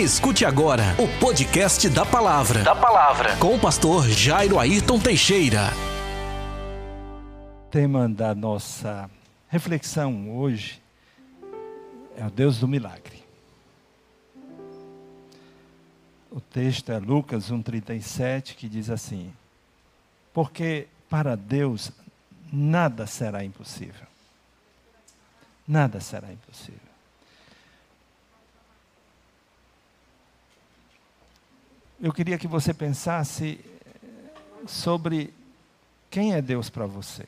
Escute agora o podcast da Palavra. Da Palavra. Com o pastor Jairo Ayrton Teixeira. O tema da nossa reflexão hoje é o Deus do milagre. O texto é Lucas 1,37 que diz assim: Porque para Deus nada será impossível. Nada será impossível. Eu queria que você pensasse sobre quem é Deus para você.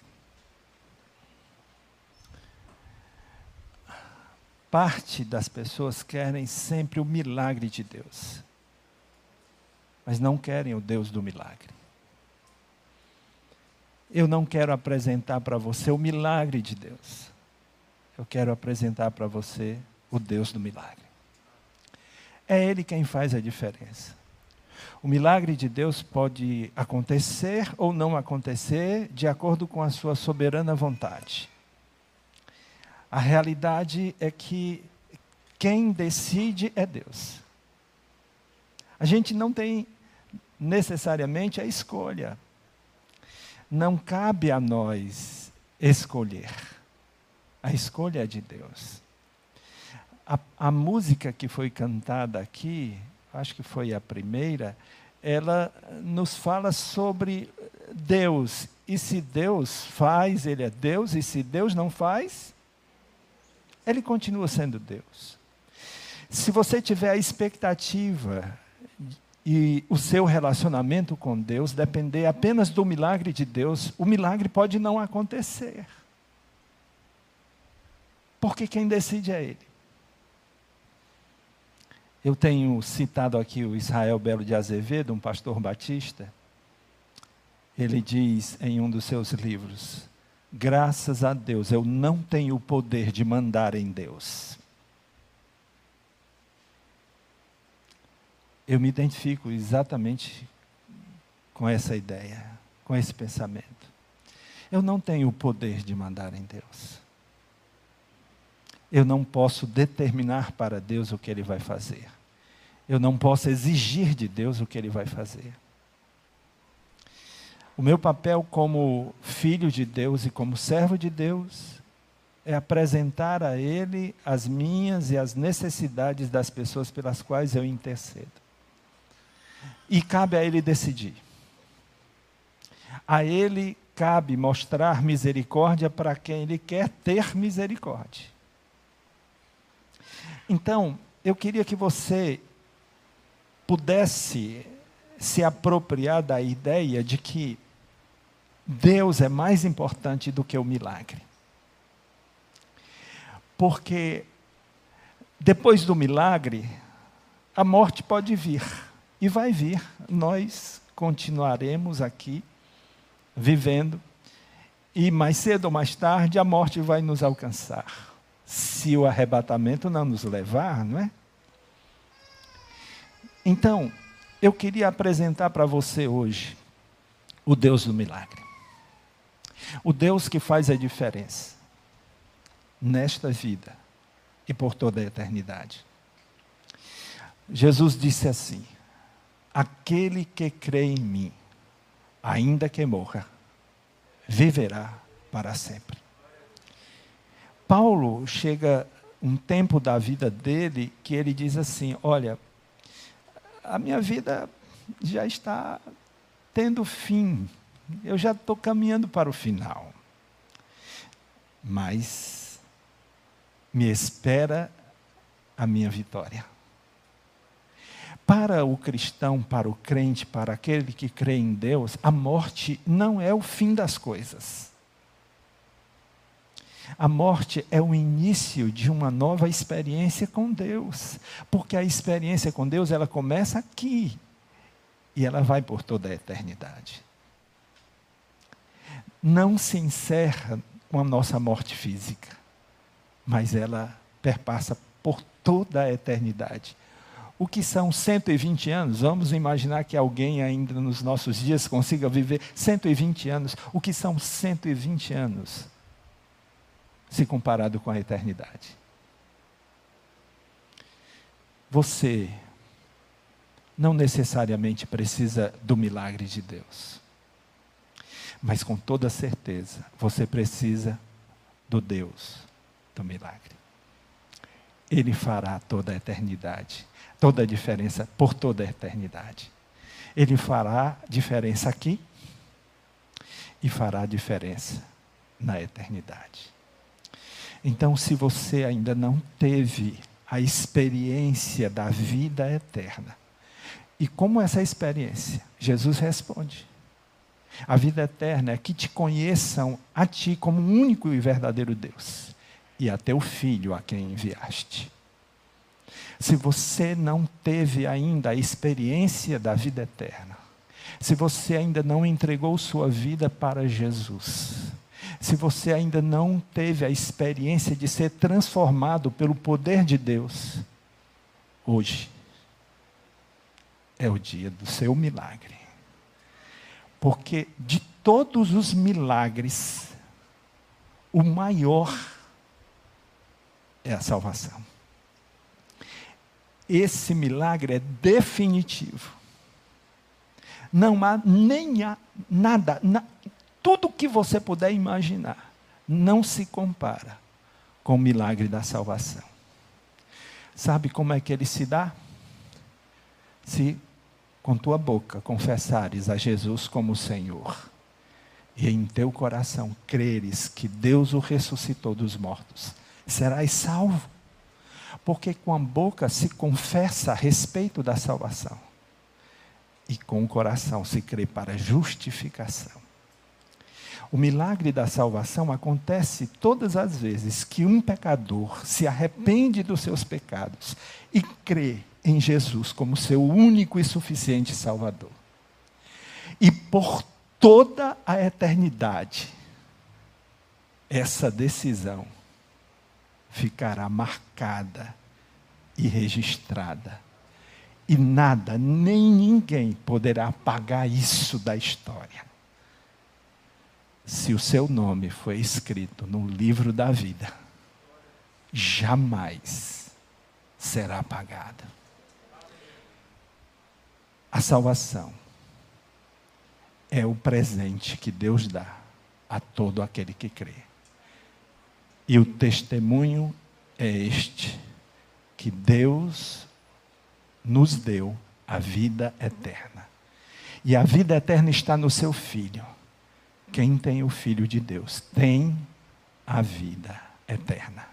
Parte das pessoas querem sempre o milagre de Deus, mas não querem o Deus do milagre. Eu não quero apresentar para você o milagre de Deus. Eu quero apresentar para você o Deus do milagre. É Ele quem faz a diferença. O milagre de Deus pode acontecer ou não acontecer de acordo com a sua soberana vontade. A realidade é que quem decide é Deus. A gente não tem necessariamente a escolha. Não cabe a nós escolher. A escolha é de Deus. A, a música que foi cantada aqui acho que foi a primeira, ela nos fala sobre Deus. E se Deus faz, Ele é Deus, e se Deus não faz, Ele continua sendo Deus. Se você tiver a expectativa e o seu relacionamento com Deus depender apenas do milagre de Deus, o milagre pode não acontecer. Porque quem decide é Ele. Eu tenho citado aqui o Israel Belo de Azevedo, um pastor batista. Ele diz em um dos seus livros: Graças a Deus, eu não tenho o poder de mandar em Deus. Eu me identifico exatamente com essa ideia, com esse pensamento. Eu não tenho o poder de mandar em Deus eu não posso determinar para Deus o que Ele vai fazer. Eu não posso exigir de Deus o que Ele vai fazer. O meu papel como filho de Deus e como servo de Deus é apresentar a Ele as minhas e as necessidades das pessoas pelas quais eu intercedo. E cabe a Ele decidir. A Ele cabe mostrar misericórdia para quem Ele quer ter misericórdia. Então, eu queria que você pudesse se apropriar da ideia de que Deus é mais importante do que o milagre. Porque depois do milagre, a morte pode vir. E vai vir. Nós continuaremos aqui vivendo. E mais cedo ou mais tarde a morte vai nos alcançar se o arrebatamento não nos levar, não é? Então, eu queria apresentar para você hoje o Deus do milagre. O Deus que faz a diferença nesta vida e por toda a eternidade. Jesus disse assim: Aquele que crê em mim, ainda que morra, viverá para sempre. Paulo chega um tempo da vida dele que ele diz assim: Olha, a minha vida já está tendo fim, eu já estou caminhando para o final. Mas me espera a minha vitória. Para o cristão, para o crente, para aquele que crê em Deus, a morte não é o fim das coisas. A morte é o início de uma nova experiência com Deus, porque a experiência com Deus ela começa aqui e ela vai por toda a eternidade. Não se encerra com a nossa morte física, mas ela perpassa por toda a eternidade. O que são 120 anos? Vamos imaginar que alguém ainda nos nossos dias consiga viver 120 anos. O que são 120 anos? Se comparado com a eternidade. Você não necessariamente precisa do milagre de Deus. Mas com toda certeza, você precisa do Deus do milagre. Ele fará toda a eternidade, toda a diferença por toda a eternidade. Ele fará diferença aqui e fará diferença na eternidade. Então, se você ainda não teve a experiência da vida eterna, e como essa experiência? Jesus responde: a vida eterna é que te conheçam a ti como único e verdadeiro Deus e a teu filho a quem enviaste. Se você não teve ainda a experiência da vida eterna, se você ainda não entregou sua vida para Jesus, se você ainda não teve a experiência de ser transformado pelo poder de Deus, hoje é o dia do seu milagre. Porque de todos os milagres, o maior é a salvação. Esse milagre é definitivo. Não há nem há nada, na, tudo que você puder imaginar, não se compara com o milagre da salvação. Sabe como é que ele se dá? Se com tua boca confessares a Jesus como Senhor, e em teu coração creres que Deus o ressuscitou dos mortos, serás salvo. Porque com a boca se confessa a respeito da salvação, e com o coração se crê para justificação. O milagre da salvação acontece todas as vezes que um pecador se arrepende dos seus pecados e crê em Jesus como seu único e suficiente Salvador. E por toda a eternidade, essa decisão ficará marcada e registrada. E nada, nem ninguém poderá apagar isso da história. Se o seu nome foi escrito no livro da vida, jamais será apagado. A salvação é o presente que Deus dá a todo aquele que crê. E o testemunho é este: que Deus nos deu a vida eterna. E a vida eterna está no seu Filho. Quem tem o Filho de Deus tem a vida eterna.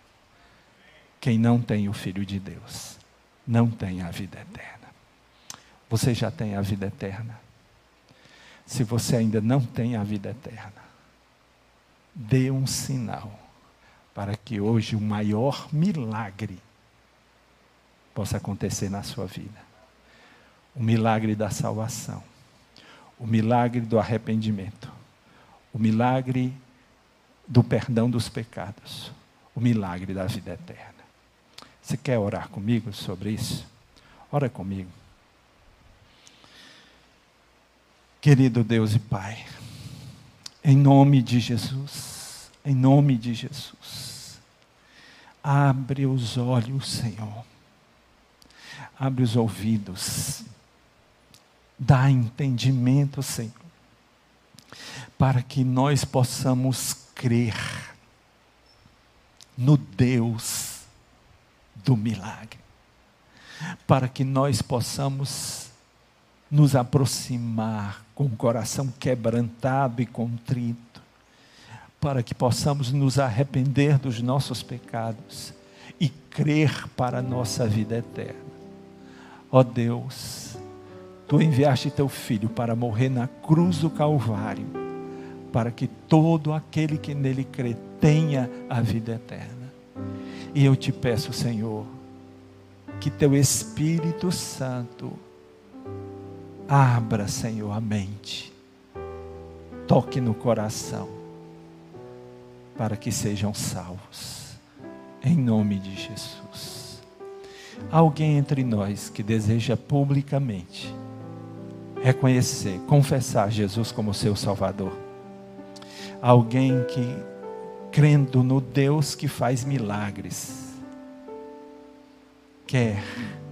Quem não tem o Filho de Deus não tem a vida eterna você já tem a vida eterna. Se você ainda não tem a vida eterna, dê um sinal para que hoje o maior milagre possa acontecer na sua vida. O milagre da salvação, o milagre do arrependimento, o milagre do perdão dos pecados, o milagre da vida eterna. Você quer orar comigo sobre isso? Ora comigo. Querido Deus e Pai, em nome de Jesus, em nome de Jesus, abre os olhos, Senhor, abre os ouvidos, dá entendimento, Senhor, para que nós possamos crer no Deus do milagre, para que nós possamos nos aproximar com o coração quebrantado e contrito, para que possamos nos arrepender dos nossos pecados e crer para a nossa vida eterna. Ó Deus, tu enviaste teu filho para morrer na cruz do Calvário, para que todo aquele que nele crê tenha a vida eterna. E eu te peço, Senhor, que teu Espírito Santo Abra, Senhor, a mente. Toque no coração. Para que sejam salvos. Em nome de Jesus. Alguém entre nós que deseja publicamente reconhecer, confessar Jesus como seu Salvador. Alguém que, crendo no Deus que faz milagres, quer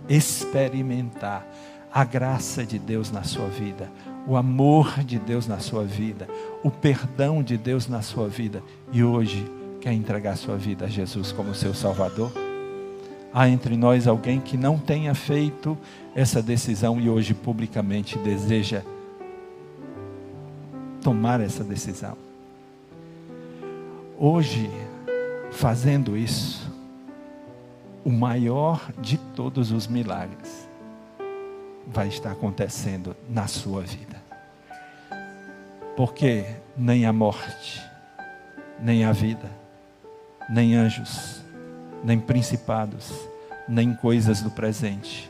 experimentar a graça de Deus na sua vida, o amor de Deus na sua vida, o perdão de Deus na sua vida e hoje quer entregar sua vida a Jesus como seu Salvador? Há entre nós alguém que não tenha feito essa decisão e hoje publicamente deseja tomar essa decisão. Hoje, fazendo isso, o maior de todos os milagres vai estar acontecendo na sua vida. Porque nem a morte, nem a vida, nem anjos, nem principados, nem coisas do presente,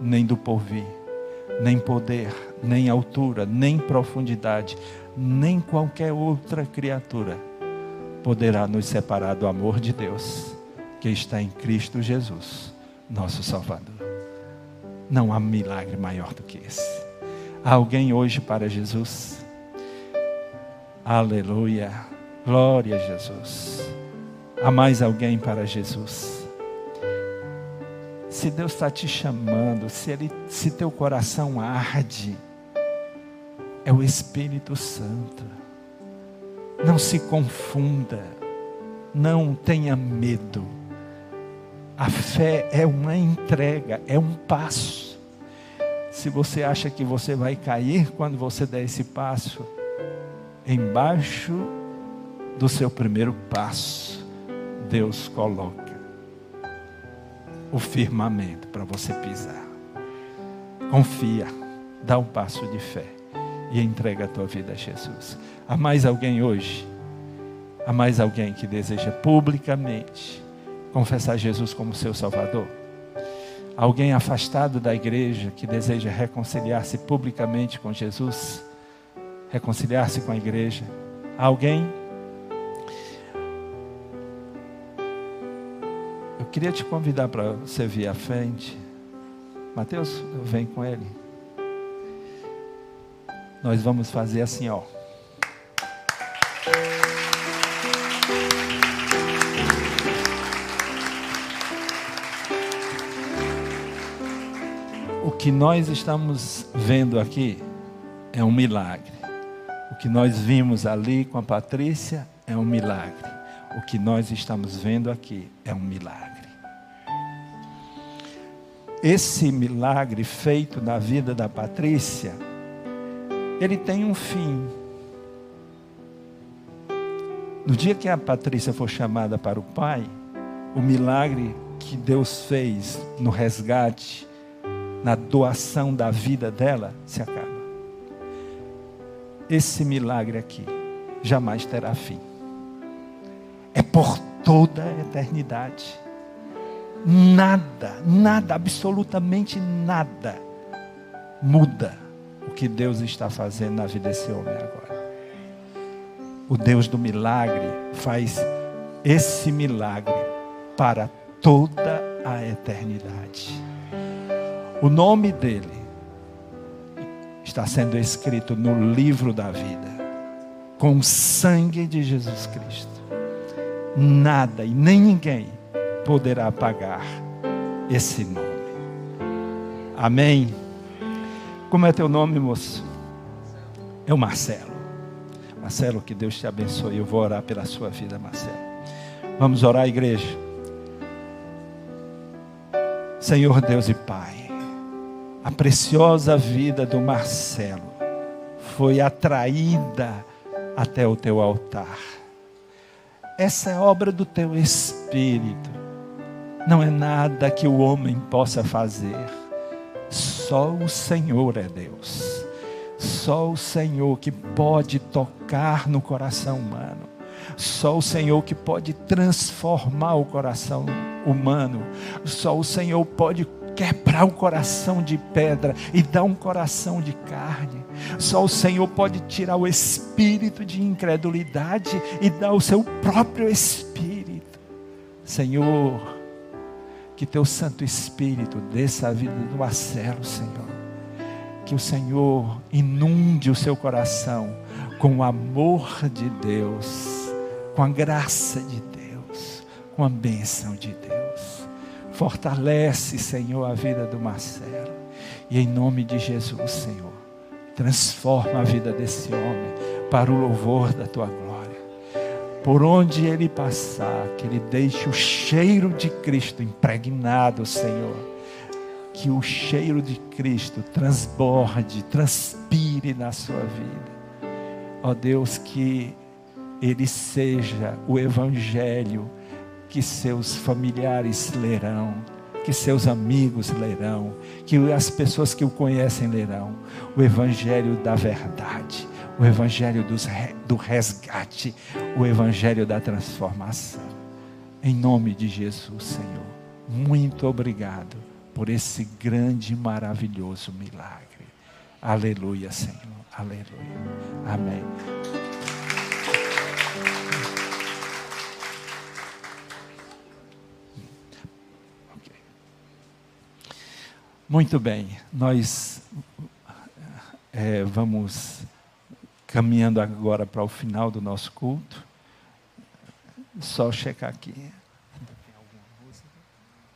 nem do porvir, nem poder, nem altura, nem profundidade, nem qualquer outra criatura poderá nos separar do amor de Deus que está em Cristo Jesus, nosso Salvador. Não há milagre maior do que esse. Há alguém hoje para Jesus? Aleluia. Glória a Jesus. Há mais alguém para Jesus? Se Deus está te chamando, se, ele, se teu coração arde, é o Espírito Santo. Não se confunda, não tenha medo. A fé é uma entrega, é um passo. Se você acha que você vai cair quando você der esse passo, embaixo do seu primeiro passo, Deus coloca o firmamento para você pisar. Confia, dá um passo de fé e entrega a tua vida a Jesus. Há mais alguém hoje? Há mais alguém que deseja publicamente confessar Jesus como seu Salvador? Alguém afastado da igreja que deseja reconciliar-se publicamente com Jesus? Reconciliar-se com a igreja? Alguém? Queria te convidar para você vir à frente. Mateus, vem com ele nós vamos fazer assim, ó. O que nós estamos vendo aqui é um milagre. O que nós vimos ali com a Patrícia é um milagre. O que nós estamos vendo aqui é um milagre. Esse milagre feito na vida da Patrícia ele tem um fim. No dia que a Patrícia for chamada para o Pai, o milagre que Deus fez no resgate, na doação da vida dela, se acaba. Esse milagre aqui jamais terá fim. É por toda a eternidade. Nada, nada, absolutamente nada muda o que Deus está fazendo na vida desse homem agora. O Deus do milagre faz esse milagre para toda a eternidade. O nome dele está sendo escrito no livro da vida, com o sangue de Jesus Cristo. Nada e nem ninguém poderá apagar esse nome. Amém. Como é teu nome, moço? É o Marcelo. Marcelo, que Deus te abençoe. Eu vou orar pela sua vida, Marcelo. Vamos orar, igreja. Senhor Deus e Pai, a preciosa vida do Marcelo foi atraída até o teu altar. Essa é obra do teu Espírito. Não é nada que o homem possa fazer só o Senhor é Deus. Só o Senhor que pode tocar no coração humano. Só o Senhor que pode transformar o coração humano. Só o Senhor pode quebrar o coração de pedra e dar um coração de carne. Só o Senhor pode tirar o espírito de incredulidade e dar o seu próprio espírito. Senhor, que teu Santo Espírito desça a vida do Marcelo, Senhor. Que o Senhor inunde o seu coração com o amor de Deus, com a graça de Deus, com a bênção de Deus. Fortalece, Senhor, a vida do Marcelo. E em nome de Jesus, Senhor, transforma a vida desse homem para o louvor da tua glória. Por onde ele passar, que ele deixe o cheiro de Cristo impregnado, Senhor. Que o cheiro de Cristo transborde, transpire na sua vida. Ó Deus, que ele seja o evangelho que seus familiares lerão, que seus amigos lerão, que as pessoas que o conhecem lerão, o evangelho da verdade, o evangelho do resgate, o evangelho da transformação. Em nome de Jesus, Senhor, muito obrigado por esse grande e maravilhoso milagre. Aleluia, Senhor. Aleluia. Amém. Muito bem, nós é, vamos caminhando agora para o final do nosso culto. Só checar aqui. Tem alguma música?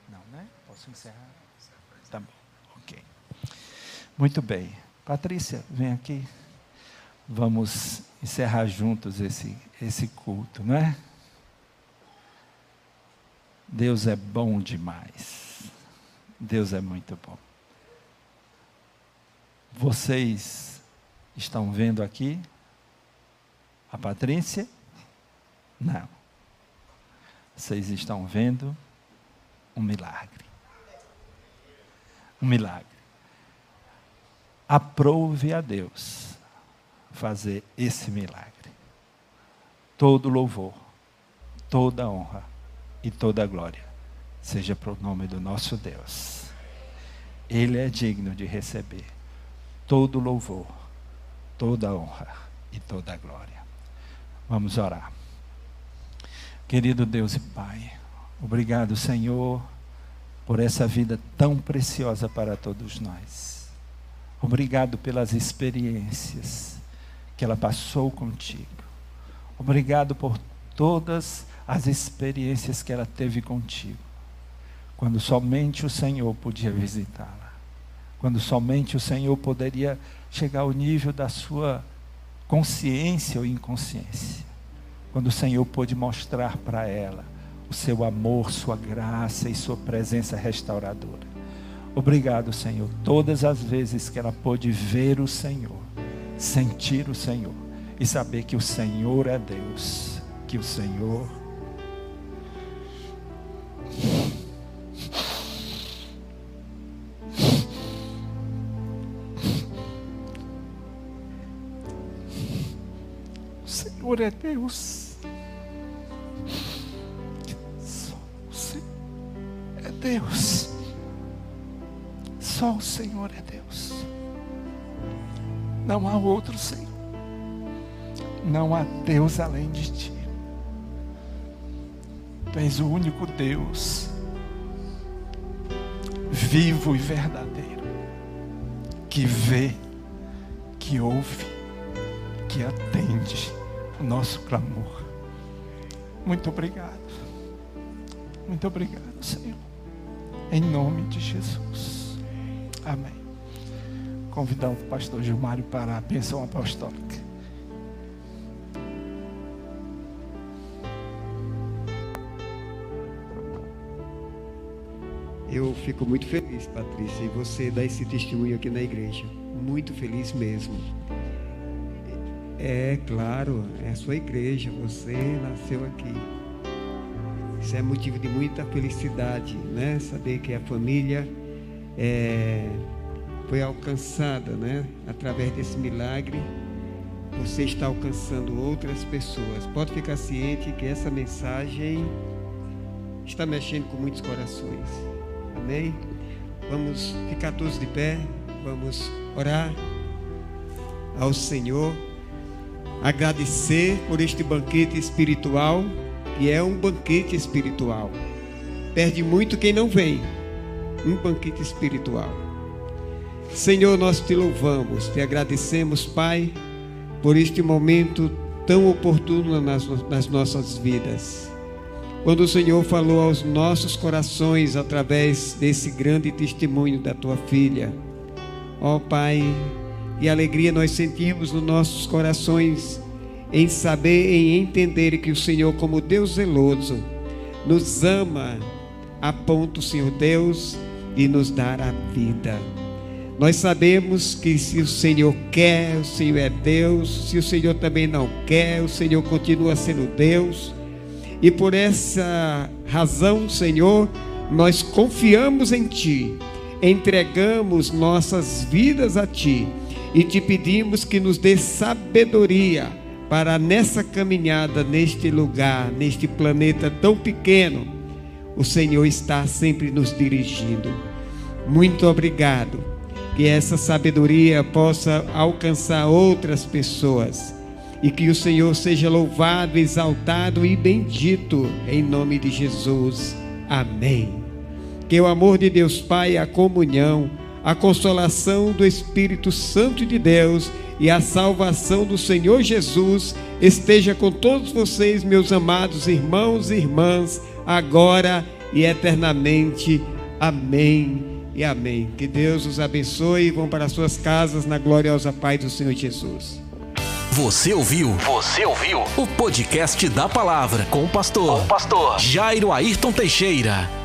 Não, né? Posso encerrar? Tá bom, ok. Muito bem. Patrícia, vem aqui. Vamos encerrar juntos esse, esse culto, não é? Deus é bom demais. Deus é muito bom. Vocês estão vendo aqui a Patrícia? Não. Vocês estão vendo um milagre. Um milagre. Aprove a Deus fazer esse milagre. Todo louvor, toda honra e toda glória seja para o nome do nosso Deus. Ele é digno de receber todo louvor, toda honra e toda glória. Vamos orar. Querido Deus e Pai, obrigado, Senhor, por essa vida tão preciosa para todos nós. Obrigado pelas experiências que ela passou contigo. Obrigado por todas as experiências que ela teve contigo quando somente o Senhor podia visitá-la, quando somente o Senhor poderia chegar ao nível da sua consciência ou inconsciência, quando o Senhor pôde mostrar para ela o seu amor, sua graça e sua presença restauradora. Obrigado, Senhor, todas as vezes que ela pôde ver o Senhor, sentir o Senhor e saber que o Senhor é Deus, que o Senhor Senhor é Deus. Só o Senhor é Deus. Só o Senhor é Deus. Não há outro Senhor. Não há Deus além de ti. Tu és o único Deus vivo e verdadeiro que vê, que ouve, que atende o nosso clamor. Muito obrigado. Muito obrigado, Senhor. Em nome de Jesus. Amém. Convidar o pastor Gilmário para a bênção apostólica. Eu fico muito feliz, Patrícia, e você dar esse testemunho aqui na igreja. Muito feliz mesmo. É, claro, é a sua igreja, você nasceu aqui. Isso é motivo de muita felicidade, né? Saber que a família é, foi alcançada, né? Através desse milagre, você está alcançando outras pessoas. Pode ficar ciente que essa mensagem está mexendo com muitos corações. Amém? Vamos ficar todos de pé, vamos orar ao Senhor agradecer por este banquete espiritual, que é um banquete espiritual. Perde muito quem não vem. Um banquete espiritual. Senhor, nós te louvamos, te agradecemos, Pai, por este momento tão oportuno nas, nas nossas vidas. quando o Senhor falou aos nossos corações através desse grande testemunho da tua filha. Ó Pai, que alegria nós sentimos nos nossos corações em saber, em entender que o Senhor, como Deus zeloso, nos ama a ponto, Senhor Deus, de nos dar a vida. Nós sabemos que se o Senhor quer, o Senhor é Deus, se o Senhor também não quer, o Senhor continua sendo Deus. E por essa razão, Senhor, nós confiamos em Ti, entregamos nossas vidas a Ti e te pedimos que nos dê sabedoria para nessa caminhada, neste lugar, neste planeta tão pequeno, o Senhor está sempre nos dirigindo. Muito obrigado. Que essa sabedoria possa alcançar outras pessoas e que o Senhor seja louvado, exaltado e bendito em nome de Jesus. Amém. Que o amor de Deus Pai, a comunhão, a consolação do Espírito Santo de Deus e a salvação do Senhor Jesus esteja com todos vocês, meus amados irmãos e irmãs, agora e eternamente. Amém e amém. Que Deus os abençoe e vão para suas casas na gloriosa paz do Senhor Jesus. Você ouviu? Você ouviu? O podcast da palavra com o pastor, com o pastor Jairo Ayrton Teixeira.